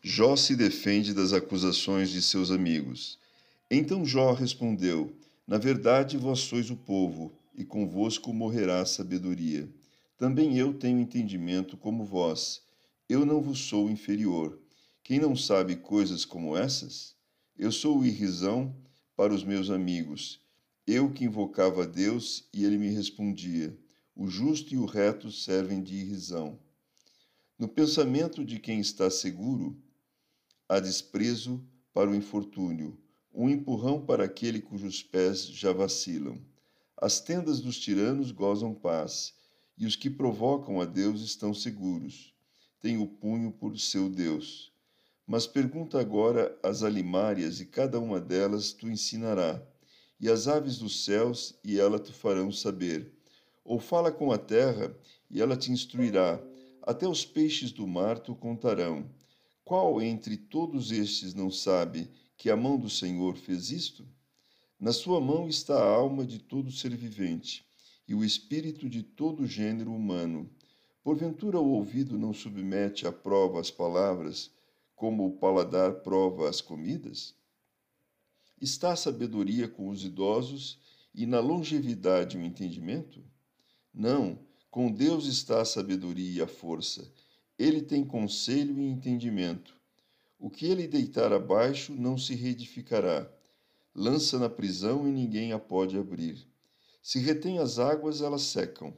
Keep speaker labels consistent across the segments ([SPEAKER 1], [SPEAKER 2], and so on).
[SPEAKER 1] Jó se defende das acusações de seus amigos. Então Jó respondeu: Na verdade, vós sois o povo, e convosco morrerá a sabedoria. Também eu tenho entendimento como vós. Eu não vos sou inferior. Quem não sabe coisas como essas? Eu sou irrisão para os meus amigos. Eu que invocava a Deus e ele me respondia. O justo e o reto servem de irrisão. No pensamento de quem está seguro, há desprezo para o infortúnio, um empurrão para aquele cujos pés já vacilam. As tendas dos tiranos gozam paz, e os que provocam a Deus estão seguros. Tem o punho por seu Deus. Mas pergunta agora às alimárias, e cada uma delas tu ensinará, e as aves dos céus, e ela te farão saber. Ou fala com a terra, e ela te instruirá, até os peixes do mar tu contarão qual entre todos estes não sabe que a mão do Senhor fez isto? Na sua mão está a alma de todo ser vivente e o espírito de todo gênero humano. Porventura o ouvido não submete à prova as palavras, como o paladar prova as comidas? Está a sabedoria com os idosos e na longevidade o entendimento? Não, com Deus está a sabedoria e a força ele tem conselho e entendimento. O que ele deitar abaixo não se reedificará. Lança na prisão e ninguém a pode abrir. Se retém as águas, elas secam.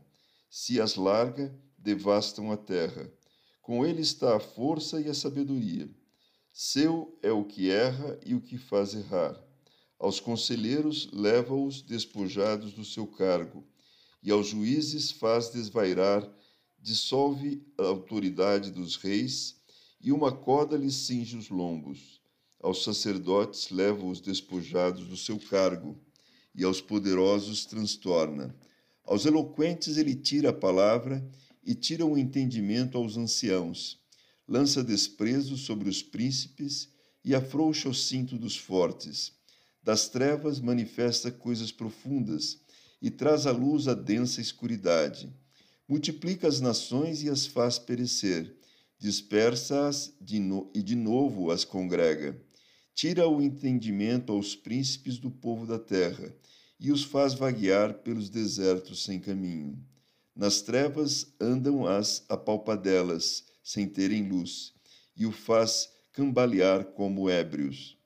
[SPEAKER 1] Se as larga, devastam a terra. Com ele está a força e a sabedoria. Seu é o que erra e o que faz errar. Aos conselheiros leva-os despojados do seu cargo, e aos juízes faz desvairar dissolve a autoridade dos reis e uma corda lhe cinge os lombos. Aos sacerdotes leva os despojados do seu cargo e aos poderosos transtorna. Aos eloquentes ele tira a palavra e tira o entendimento aos anciãos. Lança desprezo sobre os príncipes e afrouxa o cinto dos fortes. Das trevas manifesta coisas profundas e traz à luz a densa escuridade multiplica as nações e as faz perecer, dispersa-as no, e de novo as congrega. Tira o entendimento aos príncipes do povo da terra e os faz vaguear pelos desertos sem caminho. Nas trevas andam as apalpadelas, sem terem luz, e o faz cambalear como ébrios.